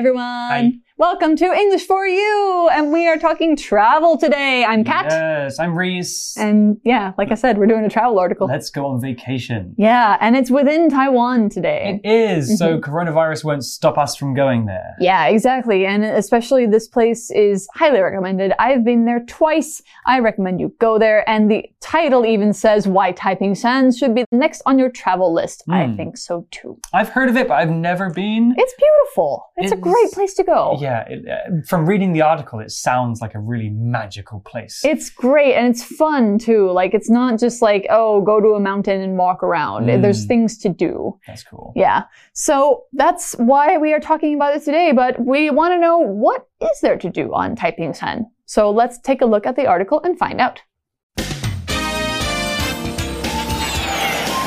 everyone. Hi. Welcome to English for You, and we are talking travel today. I'm Kat, Yes, I'm Reese. and yeah, like I said, we're doing a travel article. Let's go on vacation. yeah, and it's within Taiwan today. It is, so Mm-hmm. coronavirus won't stop us from going there. Yeah, exactly. And especially this place is highly recommended. I've been there twice. I recommend you go there. And the title even says why Taiping Shan should be next on your travel list. I Hmm. think so too. I've heard of it, but I've never been. It's beautiful. It's a great place to go. Yeah, it, uh, from reading the article, it sounds like a really magical place. It's great and it's fun too. Like it's not just like, oh, go to a mountain and walk around. Mm. There's things to do. That's cool. Yeah. So that's why we are talking about it today, but we want to know what is there to do on Taiping Shan. So let's take a look at the article and find out.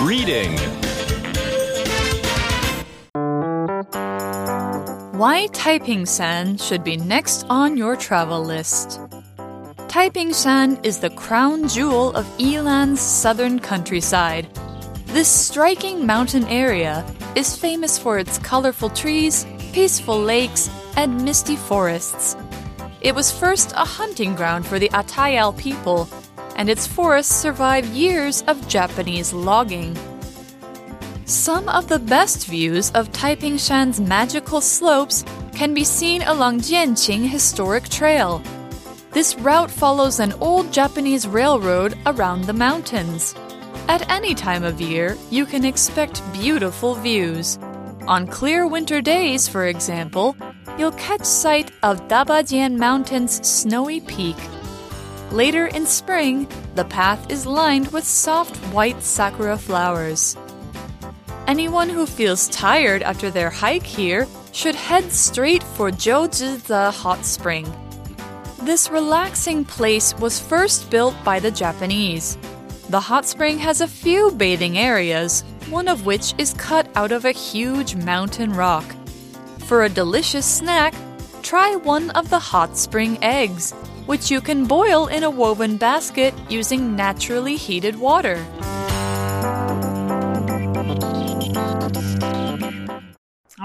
Reading. Why Taiping Shan should be next on your travel list. Taiping Shan is the crown jewel of Yilan's southern countryside. This striking mountain area is famous for its colorful trees, peaceful lakes, and misty forests. It was first a hunting ground for the Atayal people, and its forests survived years of Japanese logging. Some of the best views of Taiping Shan's magical slopes can be seen along Jianqing Historic Trail. This route follows an old Japanese railroad around the mountains. At any time of year, you can expect beautiful views. On clear winter days, for example, you'll catch sight of Dabajian Mountain's snowy peak. Later in spring, the path is lined with soft white sakura flowers. Anyone who feels tired after their hike here should head straight for Zhouzhize Hot Spring. This relaxing place was first built by the Japanese. The hot spring has a few bathing areas, one of which is cut out of a huge mountain rock. For a delicious snack, try one of the hot spring eggs, which you can boil in a woven basket using naturally heated water.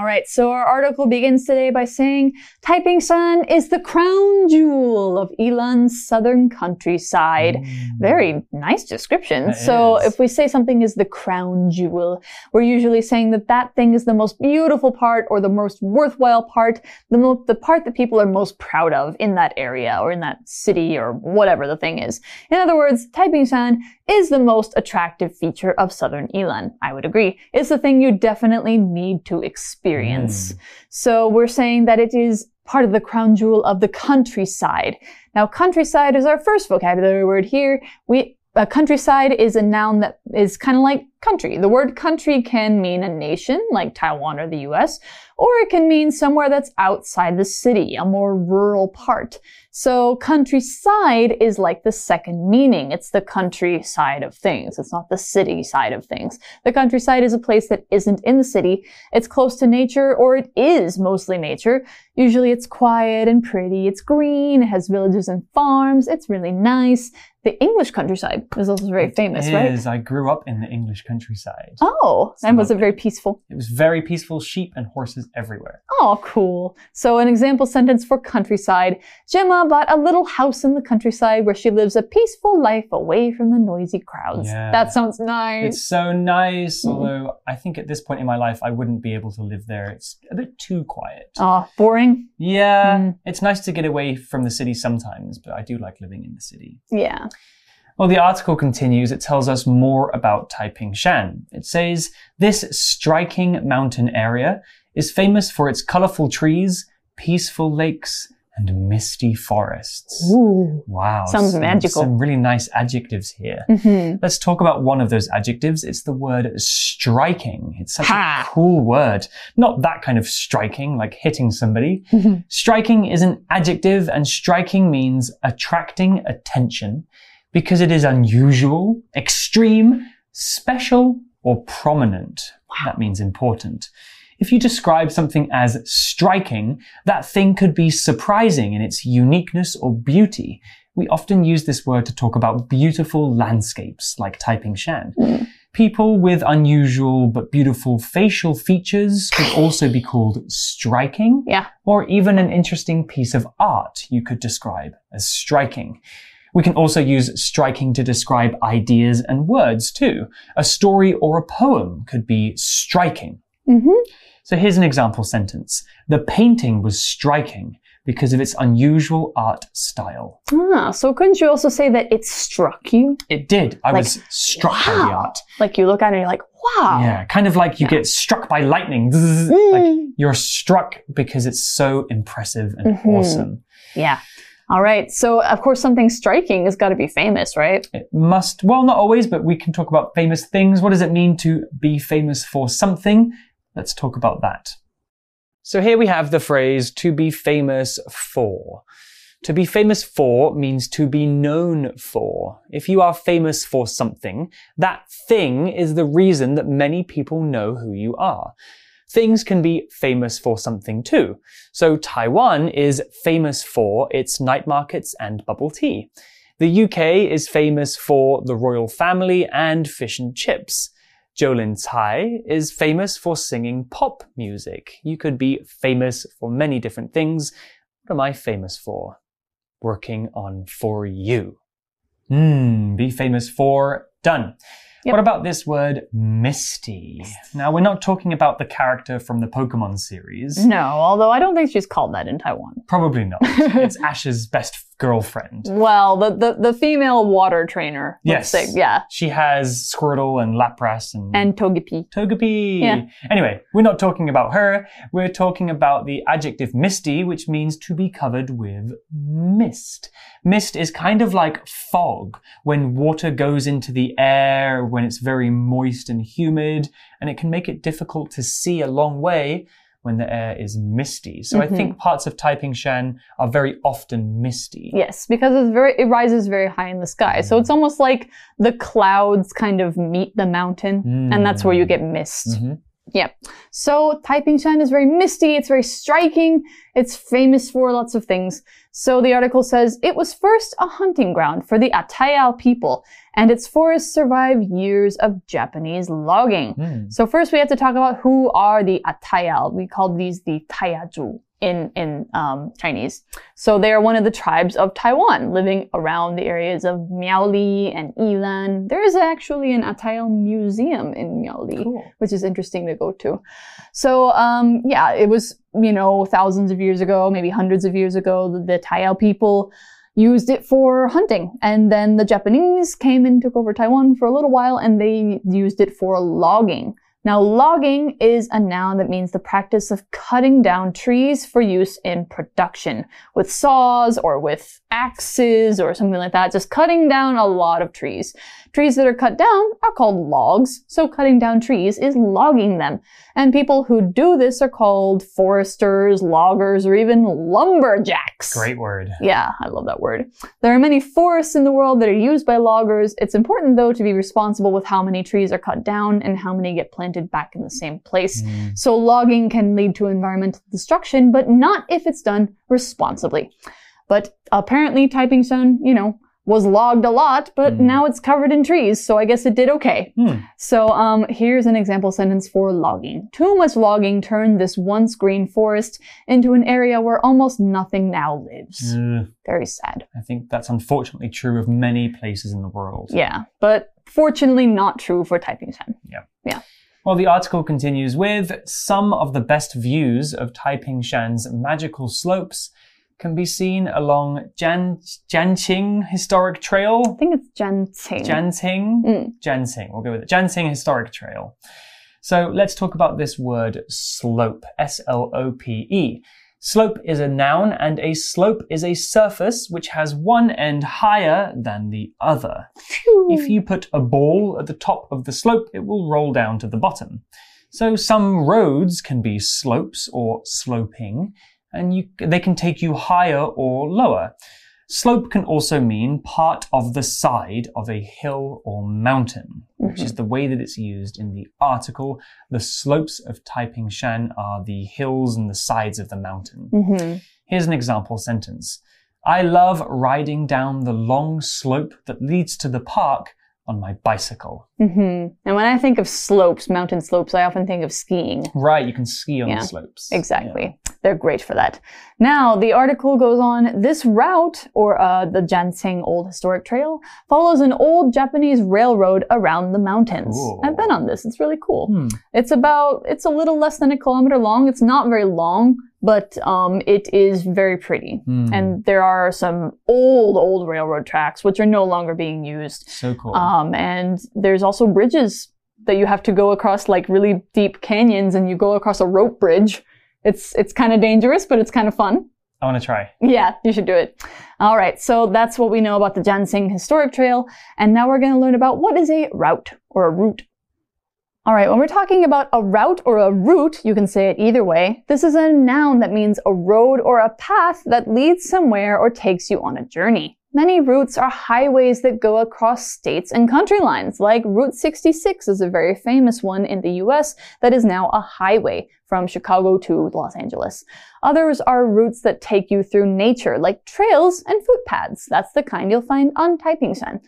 Right, so our article begins today by saying Taiping Shan is the crown jewel of Yilan's southern countryside. Very nice description. Mm. It so is. if we say something is the crown jewel, we're usually saying that that thing is the most beautiful part or the most worthwhile part, the, mo- the part that people are most proud of in that area or in that city or whatever the thing is. In other words, Taiping Shan is the most attractive feature of southern Yilan. I would agree. It's the thing you definitely need to experience. Mm. So we're saying that it is part of the crown jewel of the countryside. Now, countryside is our first vocabulary word here. We a countryside is a noun that is kind of like country. The word country can mean a nation, like Taiwan or the US, or it can mean somewhere that's outside the city, a more rural part. So countryside is like the second meaning. It's the countryside of things. It's not the city side of things. The countryside is a place that isn't in the city. It's close to nature, or it is mostly nature. Usually it's quiet and pretty. It's green. It has villages and farms. It's really nice. The English countryside is also very famous, It right? is. I grew up in the English countryside. Oh, and was it very peaceful? It was very peaceful, sheep and horses everywhere. Oh, cool. So, an example sentence for countryside Gemma bought a little house in the countryside where she lives a peaceful life away from the noisy crowds. Yeah. That sounds nice. It's so nice, Mm. although I think at this point in my life I wouldn't be able to live there. It's a bit too quiet. Oh, boring? Yeah, Mm. it's nice to get away from the city sometimes, but I do like living in the city. Yeah. Well, the article continues. It tells us more about Taiping Shan. It says this striking mountain area is famous for its colorful trees, peaceful lakes, and misty forests. Ooh. Wow. Sounds some- magical. Some really nice adjectives here. hmm Let's talk about one of those adjectives. It's the word striking. It's such Ha. a cool word. Not that kind of striking, like hitting somebody. Mhm. striking is an adjective, and striking means attracting attention because it is unusual, extreme, special, or prominent. That means important. If you describe something as striking, that thing could be surprising in its uniqueness or beauty. We often use this word to talk about beautiful landscapes like Taiping Shan. People with unusual but beautiful facial features could also be called striking. Yeah. Or even an interesting piece of art you could describe as striking. We can also use striking to describe ideas and words too. A story or a poem could be striking. hmm So here's an example sentence. The painting was striking because of its unusual art style. Ah, so couldn't you also say that it struck you? It did. I Like, was struck by the art. Like you look at it and you're like, wow. Yeah, kind of like you get struck by lightning. Mm. Like you're struck because it's so impressive and Mhm. awesome. Yeah. All right. So, of course, something striking has got to be famous, right? It must, well, not always, but we can talk about famous things. What does it mean to be famous for something? Let's talk about that. So here we have the phrase to be famous for. To be famous for means to be known for. If you are famous for something, that thing is the reason that many people know who you are. Things can be famous for something too. So Taiwan is famous for its night markets and bubble tea. The UK is famous for the royal family and fish and chips. Jolin Tsai is famous for singing pop music. You could be famous for many different things. What am I famous for? Working on For You. Hmm, be famous for done. Yep. What about this word Misty? Now, we're not talking about the character from the Pokemon series. No, although I don't think she's called that in Taiwan. Probably not. it's Ash's best girlfriend. Well, the, the, the female water trainer. Yes. say, yeah. She has Squirtle and Lapras and, And Togepi. Togepi. Yeah. Anyway, we're not talking about her. We're talking about the adjective misty, which means to be covered with mist. Mist is kind of like fog when water goes into the air, when it's very moist and humid, and it can make it difficult to see a long way when the air is misty. So I Mhm. think parts of Taiping Shan are very often misty. Yes, because it's very it rises very high in the sky. So it's almost like the clouds kind of meet the mountain, and that's where you get mist. Mhm. Yeah. So Taiping Shan is very misty, it's very striking, it's famous for lots of things. So the article says it was first a hunting ground for the Atayal people, and its forests survived years of Japanese logging. Hmm. So first we have to talk about who are the Atayal. We call these the Tayaju in, in um, Chinese. So they are one of the tribes of Taiwan living around the areas of Miaoli and Yilan. There is actually an Atayal museum in Miaoli Cool. which is interesting to go to. So, um, yeah, it was, you know, thousands of years ago, maybe hundreds of years ago, the, the Tayal people used it for hunting. And then the Japanese came and took over Taiwan for a little while and they used it for logging. Now, logging is a noun that means the practice of cutting down trees for use in production with saws or with axes or something like that. Just cutting down a lot of trees. Trees that are cut down are called logs, so cutting down trees is logging them. And people who do this are called foresters, loggers, or even lumberjacks. Great word. Yeah, I love that word. There are many forests in the world that are used by loggers. It's important, though, to be responsible with how many trees are cut down and how many get planted back in the same place. Hmm. So logging can lead to environmental destruction, but not if it's done responsibly. But apparently, Taiping Shan, you know, was logged a lot, but Hmm. now it's covered in trees, so I guess it did okay. Hmm. So um, here's an example sentence for logging. Too much logging turned this once green forest into an area where almost nothing now lives. Ugh. Very sad. I think that's unfortunately true of many places in the world. Yeah, but fortunately not true for Taiping Shan. Yeah. Yeah. Well, the article continues with some of the best views of Taiping Shan's magical slopes can be seen along Jan Janqing Historic Trail. I think it's Janqing. Janqing? Mm. Janqing. We'll go with it. Janqing Historic Trail. So let's talk about this word slope. S L O P E. Slope is a noun and a slope is a surface which has one end higher than the other. Phew. If you put a ball at the top of the slope, it will roll down to the bottom. So some roads can be slopes or sloping, and you, they can take you higher or lower. Slope can also mean part of the side of a hill or mountain, which is the way that it's used in the article. The slopes of Taiping Shan are the hills and the sides of the mountain. Mhm. Here's an example sentence. I love riding down the long slope that leads to the park on my bicycle. hmm And when I think of slopes, mountain slopes, I often think of skiing. Right, you can ski on Yeah, the slopes. Exactly. They're great for that. Now, the article goes on this route, or uh, the Janseng Old Historic Trail, follows an old Japanese railroad around the mountains. Cool. I've been on this. It's really cool. Hmm. It's about, it's a little less than a kilometer long. It's not very long, but um, it is very pretty. Hmm. And there are some old, old railroad tracks, which are no longer being used. So cool. Um, and there's also bridges that you have to go across like really deep canyons and you go across a rope bridge. It's, it's kind of dangerous, but it's kind of fun. I want to try. Yeah, you should do it. All right. So that's what we know about the Jansing Historic Trail. And now we're going to learn about what is a route or a route. All right. When we're talking about a route or a route, you can say it either way. This is a noun that means a road or a path that leads somewhere or takes you on a journey. Many routes are highways that go across states and country lines, like Route 66 is a very famous one in the US that is now a highway from Chicago to Los Angeles. Others are routes that take you through nature, like trails and footpaths. That's the kind you'll find on Taiping Shan.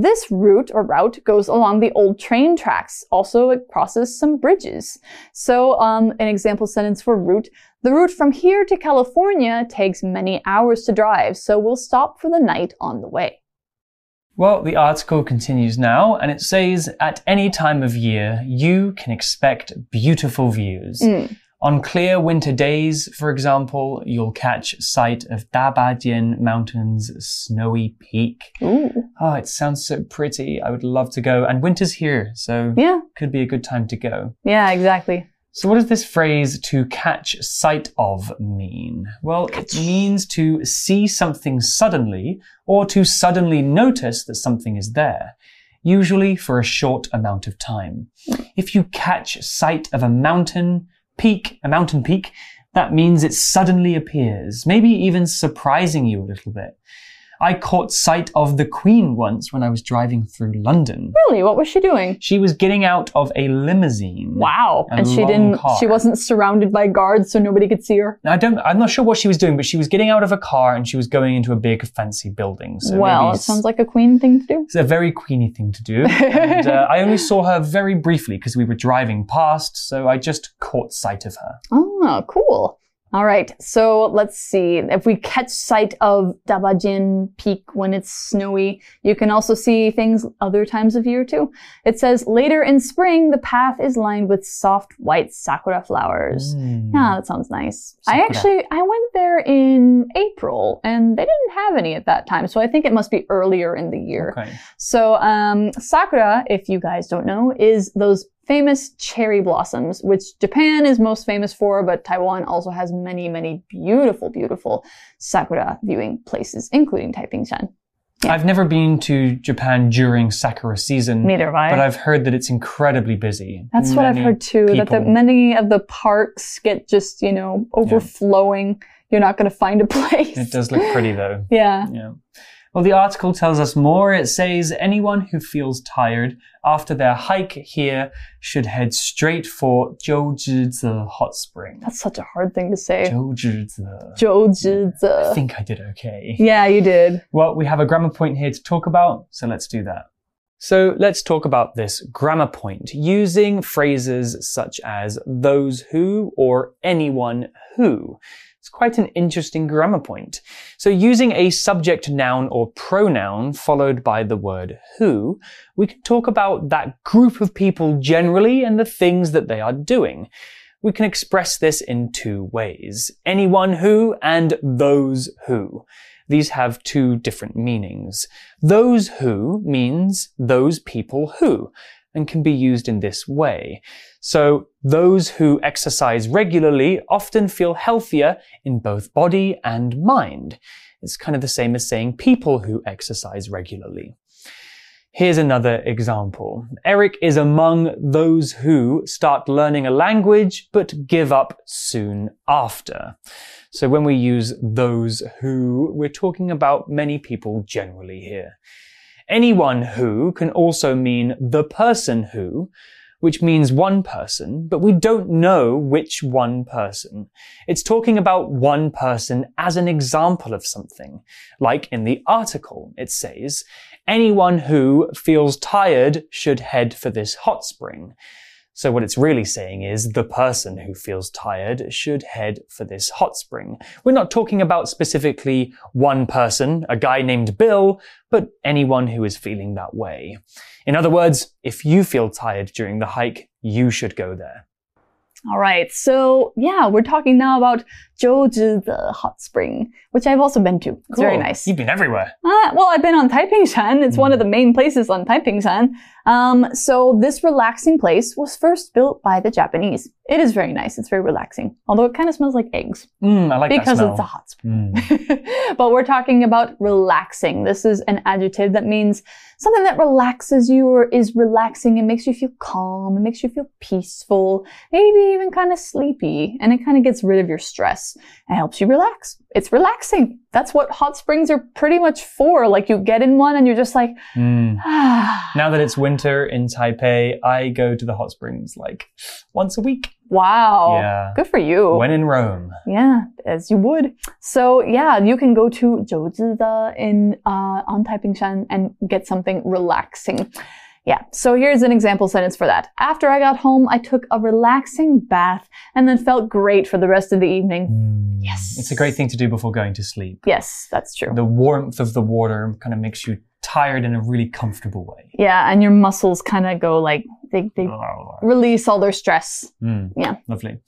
This route or route goes along the old train tracks. Also, it crosses some bridges. So, um, an example sentence for route. The route from here to California takes many hours to drive, so we'll stop for the night on the way. Well, the article continues now, and it says at any time of year, you can expect beautiful views. Mm. On clear winter days, for example, you'll catch sight of Dabajian Mountain's snowy peak. Ooh. Oh, it sounds so pretty. I would love to go. And winter's here, so Yeah, could be a good time to go. yeah, exactly. So, what does this phrase to catch sight of mean? Well, it means to see something suddenly or to suddenly notice that something is there, usually for a short amount of time. Hmm. If you catch sight of a mountain peak, a mountain peak, that means it suddenly appears, maybe even surprising you a little bit. I caught sight of the Queen once when I was driving through London. Really? What was she doing? She was getting out of a limousine. Wow. A and she didn't, car. she wasn't surrounded by guards so nobody could see her. I don't. I'm not sure what she was doing, but she was getting out of a car and she was going into a big fancy building. So well, it sounds like a queen thing to do. it's a very queeny thing to do. and, uh, I only saw her very briefly because we were driving past, so I just caught sight of her. Oh, cool. All right. So let's see. If we catch sight of Dabajin Peak when it's snowy, you can also see things other times of year too. It says later in spring, the path is lined with soft white sakura flowers. Mm. Yeah, that sounds nice. I actually, I went there in April and they didn't have any at that time. So I think it must be earlier in the year. Okay. So, um, sakura, if you guys don't know, is those famous cherry blossoms, which Japan is most famous for, but Taiwan also has many, many beautiful, beautiful sakura viewing places, including Taiping Shan. Yeah. I've never been to Japan during sakura season, Neither have I. but I've heard that it's incredibly busy. That's what I've heard too, that the, many of the parks get just, you know, overflowing. You're not going to find a place. It does look pretty though. Yeah. Yeah. Well, the article tells us more. It says anyone who feels tired after their hike here should head straight for Zhouzhizi hot spring. That's such a hard thing to say. Zhouzhizi. I think I did okay. Yeah, you did. Well, we have a grammar point here to talk about, so let's do that. So let's talk about this grammar point using phrases such as those who or anyone who. It's quite an interesting grammar point. So using a subject noun or pronoun followed by the word who, we can talk about that group of people generally and the things that they are doing. We can express this in two ways. Anyone who and those who. These have two different meanings. Those who means those people who and can be used in this way. So those who exercise regularly often feel healthier in both body and mind. It's kind of the same as saying people who exercise regularly. Here's another example. Eric is among those who start learning a language but give up soon after. So when we use those who, we're talking about many people generally here. Anyone who can also mean the person who, which means one person, but we don't know which one person. It's talking about one person as an example of something. Like in the article, it says, anyone who feels tired should head for this hot spring. So what it's really saying is the person who feels tired should head for this hot spring. We're not talking about specifically one person, a guy named Bill, but anyone who is feeling that way. In other words, if you feel tired during the hike, you should go there. All right, so yeah, we're talking now about Zhouzhi, the hot spring, which I've also been to. It's very nice. You've been everywhere. Uh, well, I've been on Taipingshan. It's one of the Hmm. main places on Taipingshan. Um, so this relaxing place was first built by the Japanese. It is very nice. It's very relaxing. Although it kind of smells like eggs Mm, I like that because it's a hot spring. Mm. but we're talking about relaxing. This is an adjective that means something that relaxes you or is relaxing and makes you feel calm, it makes you feel peaceful, maybe even kind of sleepy, and it kind of gets rid of your stress it helps you relax. It's relaxing. That's what hot springs are pretty much for. Like you get in one and you're just like, mm. ah. Now that it's winter in Taipei, I go to the hot springs like once a week. Wow. Yeah. Good for you. When in Rome. Yeah, as you would. So yeah, you can go to Zhouzida in uh, on Taipingshan and get something relaxing. Yeah, so here's an example sentence for that. After I got home, I took a relaxing bath and then felt great for the rest of the evening. Mm. Yes. It's a great thing to do before going to sleep. Yes, that's true. The warmth of the water kind of makes you tired in a really comfortable way. Yeah, and your muscles kind of go like they they release all their stress. Mm, Yeah. Lovely.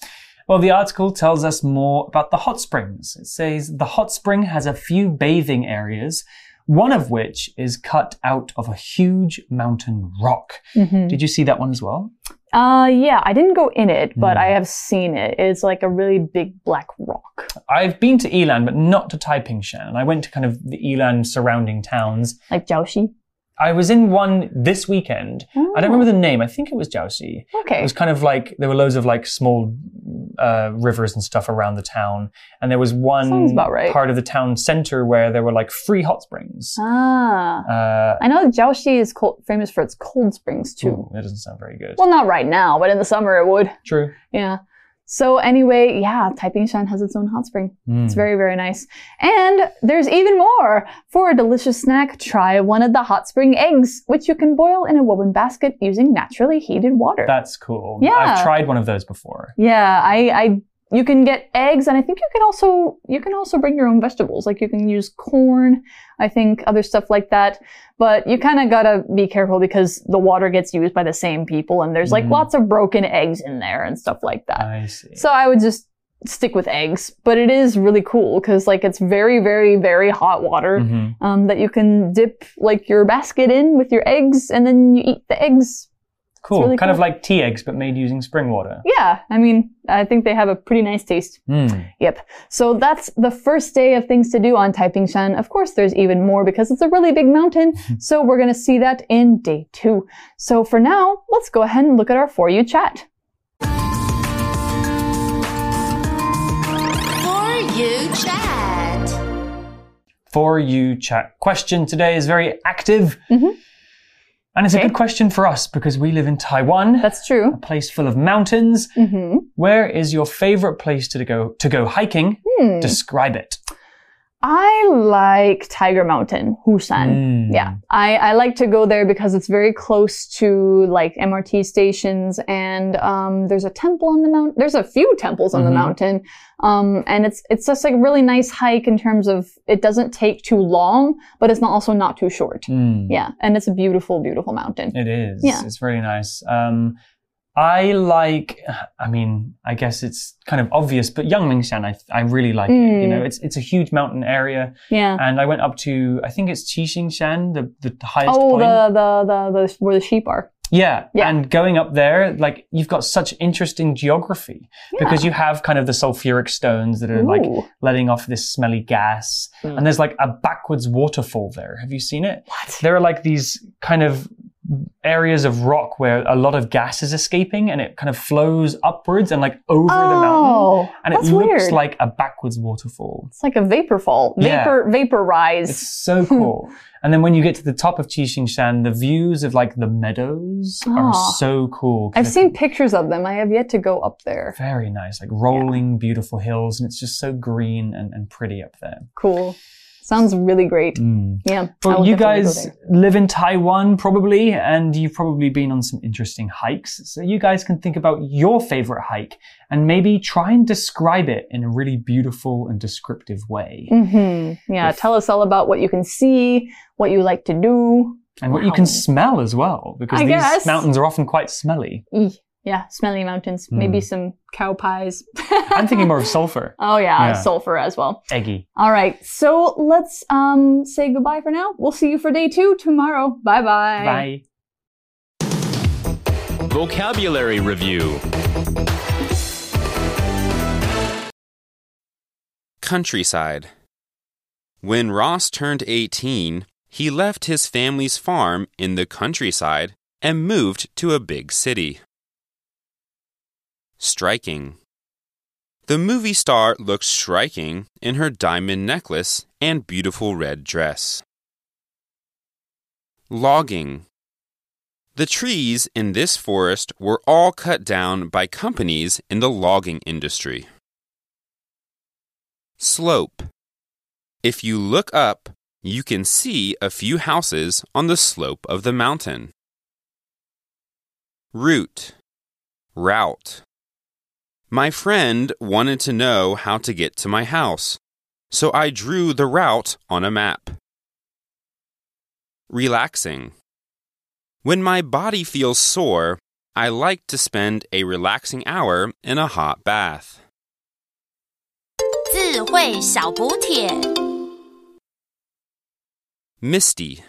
Well, the article tells us more about the hot springs. It says the hot spring has a few bathing areas, one of which is cut out of a huge mountain rock. Mhm. Did you see that one as well? Uh, yeah, I didn't go in it, but Mm. I have seen it. It's like a really big black rock. I've been to Yilan, but not to Taipingshan. And I went to kind of the Yilan surrounding towns. Like Jiaoxi. I was in one this weekend. I don't remember the name. I think it was Jiaoxi. It was kind of like there were loads of like small uh, rivers and stuff around the town, and there was one right. part of the town center where there were like free hot springs. Ah. Uh, I know Jiaoxi is cold, famous for its cold springs too. ooh, that doesn't sound very good. Well, not right now, but in the summer it would. True. Yeah. So anyway, yeah, Taipingshan has its own hot spring. It's Mm. very, very nice. And there's even more. For a delicious snack, try one of the hot spring eggs, which you can boil in a woven basket using naturally heated water. That's cool. Yeah. I've tried one of those before. yeah, I, I, you can get eggs, and I think you can also, you can also bring your own vegetables. Like you can use corn, I think, other stuff like that. But you kind of gotta be careful because the water gets used by the same people, and there's like Mhm. lots of broken eggs in there and stuff like that. I see. So I would just stick with eggs, but it is really cool because like it's very, very, very hot water Mhm. um, that you can dip like your basket in with your eggs, and then you eat the eggs. Cool. really kind of like tea eggs, but made using spring water. Yeah, I mean, I think they have a pretty nice taste. Mm. Yep. So that's the first day of things to do on Taiping-shan. Of course, there's even more because it's a really big mountain. so we're going to see that in day two. So for now, let's go ahead and look at our For You chat. For you chat. For you chat question today is very active. Mhm. And it's a good question for us because we live in Taiwan, That's true. a place full of mountains. hmm Where is your favorite place to go to go hiking? Hmm. Describe it. I like Tiger Mountain, Hushan. Mm. Yeah, I, I like to go there because it's very close to like MRT stations, and um, there's a temple on the mountain. There's a few temples on Mhm. the mountain, um, and it's it's just like a really nice hike in terms of it doesn't take too long, but it's not also not too short. Mm. Yeah, and it's a beautiful, beautiful mountain. It is. Yeah. It's very nice. Um, I like. I mean, I guess it's kind of obvious, but Yangmingshan, I I really like it. You Mm. know, it's it's a huge mountain area, Yeah. and I went up to I think it's Qixingshan, the the highest Oh, point. the, the the the where the sheep are. Yeah. Yeah. And going up there, like you've got such interesting geography because you have kind of the sulfuric stones that are like letting off this smelly gas. Mm. And there's like a backwards waterfall there. Have you seen it? What? There are like these kind of areas of rock where a lot of gas is escaping and it kind of flows upwards and like over the mountain. Oh, And it looks weird. like a backwards waterfall. it's like a vapor fall, Yeah. vapor rise It's so cool. and then when you get to the top of Qixingshan, the views of like the meadows are Ah. so cool. I've seen pictures of them. I have yet to go up there. very nice, like rolling, beautiful hills, and it's just so green and, and pretty up there. Cool. Sounds really great. Yeah. I Well, you guys live in Taiwan probably, and you've probably been on some interesting hikes. So you guys can think about your favorite hike and maybe try and describe it in a really beautiful and descriptive way. hmm Yeah. Tell us all about what you can see, what you like to do. And what you can smell as well, because I these guess. mountains are often quite smelly. Eeh. Yeah. Smelly mountains. Hmm. Maybe some cow pies. I'm thinking more of sulfur. Oh yeah, Yeah. sulfur as well. Eggy. All right. So let's um say goodbye for now. We'll see you for day two tomorrow. Bye bye. Bye. Vocabulary Review Countryside. When Ross turned 18, he left his family's farm in the countryside and moved to a big city. Striking. The movie star looks striking in her diamond necklace and beautiful red dress. Logging. The trees in this forest were all cut down by companies in the logging industry. Slope. If you look up, you can see a few houses on the slope of the mountain. Route. Route. My friend wanted to know how to get to my house, so I drew the route on a map. Relaxing. When my body feels sore, I like to spend a relaxing hour in a hot bath. 智慧小补帖。 Misty.